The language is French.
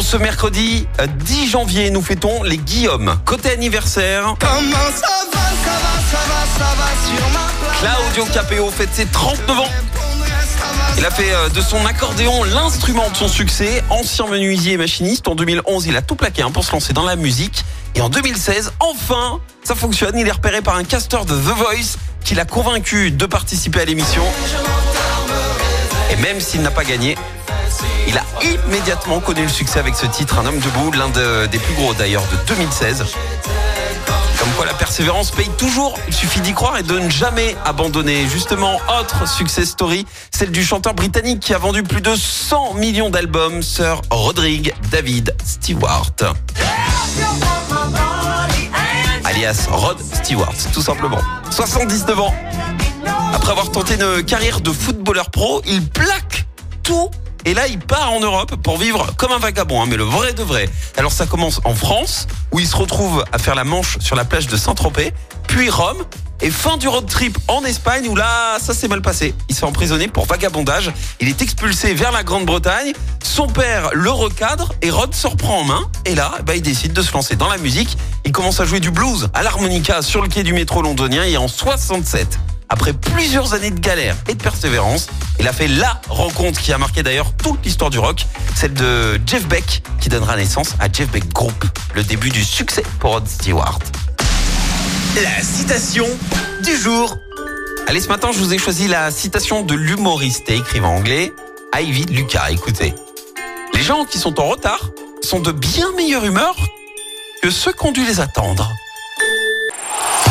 En ce mercredi euh, 10 janvier, nous fêtons les Guillaume. Côté anniversaire, Comment ça va, ça va, ça va, ça va sur ma Claudio Capeo fête ses 39 ans. Il a fait euh, de son accordéon l'instrument de son succès. Ancien menuisier et machiniste, en 2011, il a tout plaqué hein, pour se lancer dans la musique. Et en 2016, enfin, ça fonctionne. Il est repéré par un casteur de The Voice qui l'a convaincu de participer à l'émission. Et même s'il n'a pas gagné, il a immédiatement connu le succès avec ce titre, Un homme debout, l'un de- des plus gros d'ailleurs de 2016. Comme quoi la persévérance paye toujours, il suffit d'y croire et de ne jamais abandonner. Justement, autre success story, celle du chanteur britannique qui a vendu plus de 100 millions d'albums, Sir Rodrigue David Stewart. Alias Rod Stewart, tout simplement. 79 ans. Après avoir tenté une carrière de footballeur pro, il plaque tout. Et là, il part en Europe pour vivre comme un vagabond, hein, mais le vrai de vrai. Alors ça commence en France, où il se retrouve à faire la manche sur la plage de Saint-Tropez, puis Rome, et fin du road trip en Espagne, où là, ça s'est mal passé. Il se fait emprisonner pour vagabondage. Il est expulsé vers la Grande-Bretagne. Son père le recadre et Rod se reprend en main. Et là, bah, il décide de se lancer dans la musique. Il commence à jouer du blues à l'harmonica sur le quai du métro londonien et en 67. Après plusieurs années de galère et de persévérance, il a fait la rencontre qui a marqué d'ailleurs toute l'histoire du rock, celle de Jeff Beck, qui donnera naissance à Jeff Beck Group, le début du succès pour Rod Stewart. La citation du jour. Allez, ce matin, je vous ai choisi la citation de l'humoriste et écrivain anglais Ivy Lucas. Écoutez, les gens qui sont en retard sont de bien meilleure humeur que ceux qui ont dû les attendre.